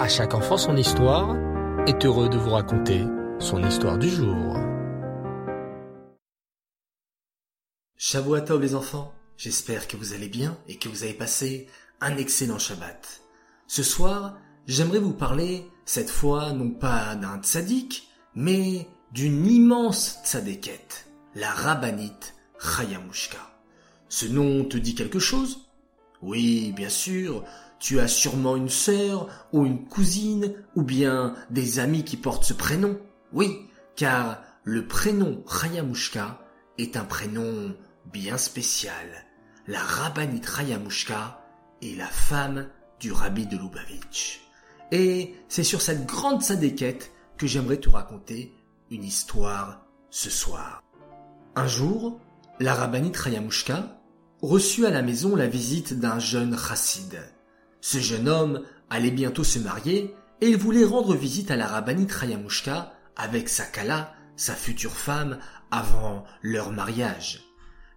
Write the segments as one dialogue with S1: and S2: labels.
S1: À chaque enfant son histoire est heureux de vous raconter son histoire du jour.
S2: Tov les enfants, j'espère que vous allez bien et que vous avez passé un excellent Shabbat. Ce soir, j'aimerais vous parler, cette fois non pas d'un tzaddik, mais d'une immense tzadékette, la rabbinite Chayamushka. Ce nom te dit quelque chose? Oui, bien sûr, tu as sûrement une sœur ou une cousine ou bien des amis qui portent ce prénom. Oui, car le prénom Rayamushka est un prénom bien spécial. La rabbinite Rayamushka est la femme du rabbi de Lubavitch. Et c'est sur cette grande sadéquette que j'aimerais te raconter une histoire ce soir. Un jour, la rabbinite Rayamushka reçut à la maison la visite d'un jeune chassid. Ce jeune homme allait bientôt se marier et il voulait rendre visite à la rabbinite Rayamushka avec sa kala, sa future femme, avant leur mariage.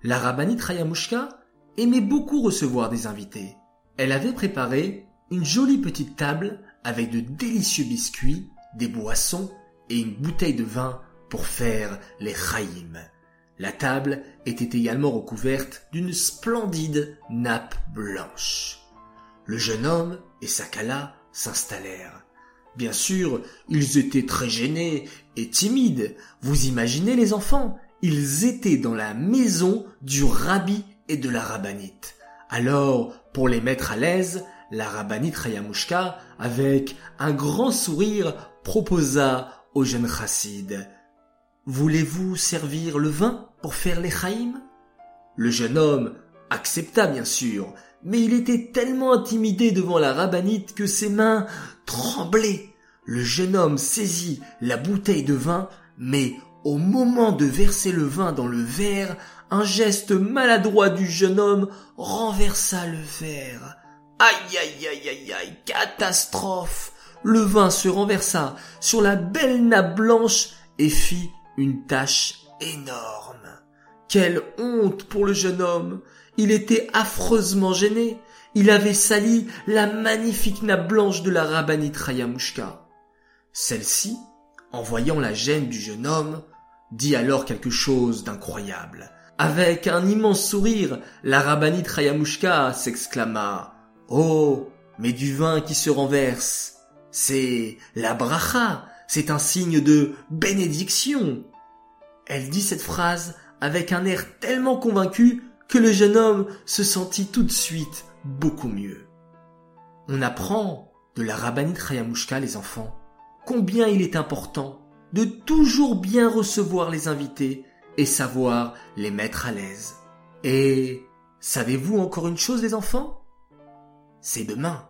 S2: La rabbinite Rayamushka aimait beaucoup recevoir des invités. Elle avait préparé une jolie petite table avec de délicieux biscuits, des boissons et une bouteille de vin pour faire les chayim. La table était également recouverte d'une splendide nappe blanche. Le jeune homme et sa kala s'installèrent. Bien sûr, ils étaient très gênés et timides. Vous imaginez les enfants Ils étaient dans la maison du rabbi et de la rabbinite. Alors, pour les mettre à l'aise, la rabbinite Rayamushka, avec un grand sourire, proposa au jeune chassid Voulez-vous servir le vin pour faire les Le jeune homme accepta bien sûr, mais il était tellement intimidé devant la rabbinite que ses mains tremblaient. Le jeune homme saisit la bouteille de vin, mais au moment de verser le vin dans le verre, un geste maladroit du jeune homme renversa le verre. Aïe aïe aïe aïe aïe, catastrophe. Le vin se renversa sur la belle nappe blanche et fit une tache énorme. Quelle honte pour le jeune homme. Il était affreusement gêné. Il avait sali la magnifique nappe blanche de la rabbinite Rayamushka. Celle-ci, en voyant la gêne du jeune homme, dit alors quelque chose d'incroyable. Avec un immense sourire, la rabbinite Rayamushka s'exclama Oh, mais du vin qui se renverse, c'est la bracha, c'est un signe de bénédiction. Elle dit cette phrase avec un air tellement convaincu que le jeune homme se sentit tout de suite beaucoup mieux. On apprend de la rabbinite Rayamushka, les enfants, combien il est important de toujours bien recevoir les invités et savoir les mettre à l'aise. Et savez-vous encore une chose, les enfants? C'est demain,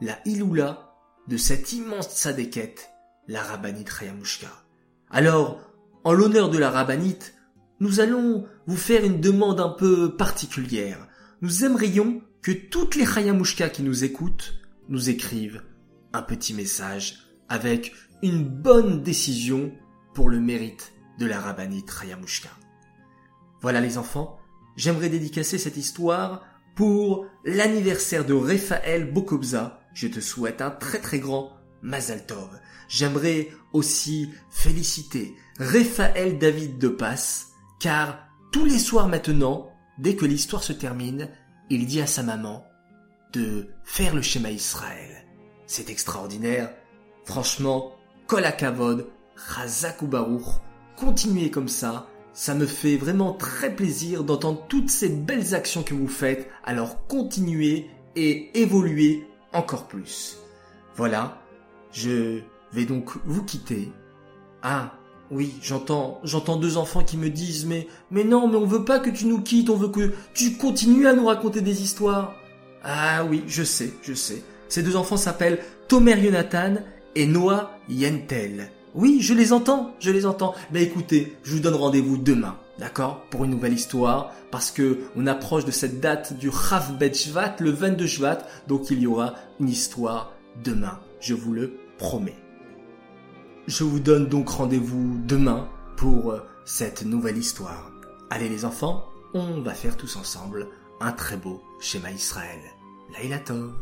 S2: la Iloula de cette immense sadéquette, la rabbinite Rayamushka. Alors, en l'honneur de la rabbinite, nous allons vous faire une demande un peu particulière. Nous aimerions que toutes les Chayamushka qui nous écoutent nous écrivent un petit message avec une bonne décision pour le mérite de la rabbinite Chayamushka. Voilà les enfants, j'aimerais dédicacer cette histoire pour l'anniversaire de Raphaël Bokobza. Je te souhaite un très très grand Mazal Tov. J'aimerais aussi féliciter Raphaël David de Passe car tous les soirs maintenant, dès que l'histoire se termine, il dit à sa maman de faire le schéma Israël. C'est extraordinaire. Franchement, Kol Akavod, Baruch, continuez comme ça. Ça me fait vraiment très plaisir d'entendre toutes ces belles actions que vous faites. Alors continuez et évoluez encore plus. Voilà, je vais donc vous quitter. Ah, oui, j'entends, j'entends deux enfants qui me disent mais mais non, mais on veut pas que tu nous quittes, on veut que tu continues à nous raconter des histoires. Ah oui, je sais, je sais. Ces deux enfants s'appellent Tomer Jonathan et Noah Yentel. Oui, je les entends, je les entends. Mais écoutez, je vous donne rendez-vous demain, d'accord, pour une nouvelle histoire, parce que on approche de cette date du Chav Bet Shvat, le 22 Shvat, donc il y aura une histoire demain, je vous le promets. Je vous donne donc rendez-vous demain pour euh, cette nouvelle histoire. Allez les enfants, on va faire tous ensemble un très beau schéma Israël. Laïla Tov.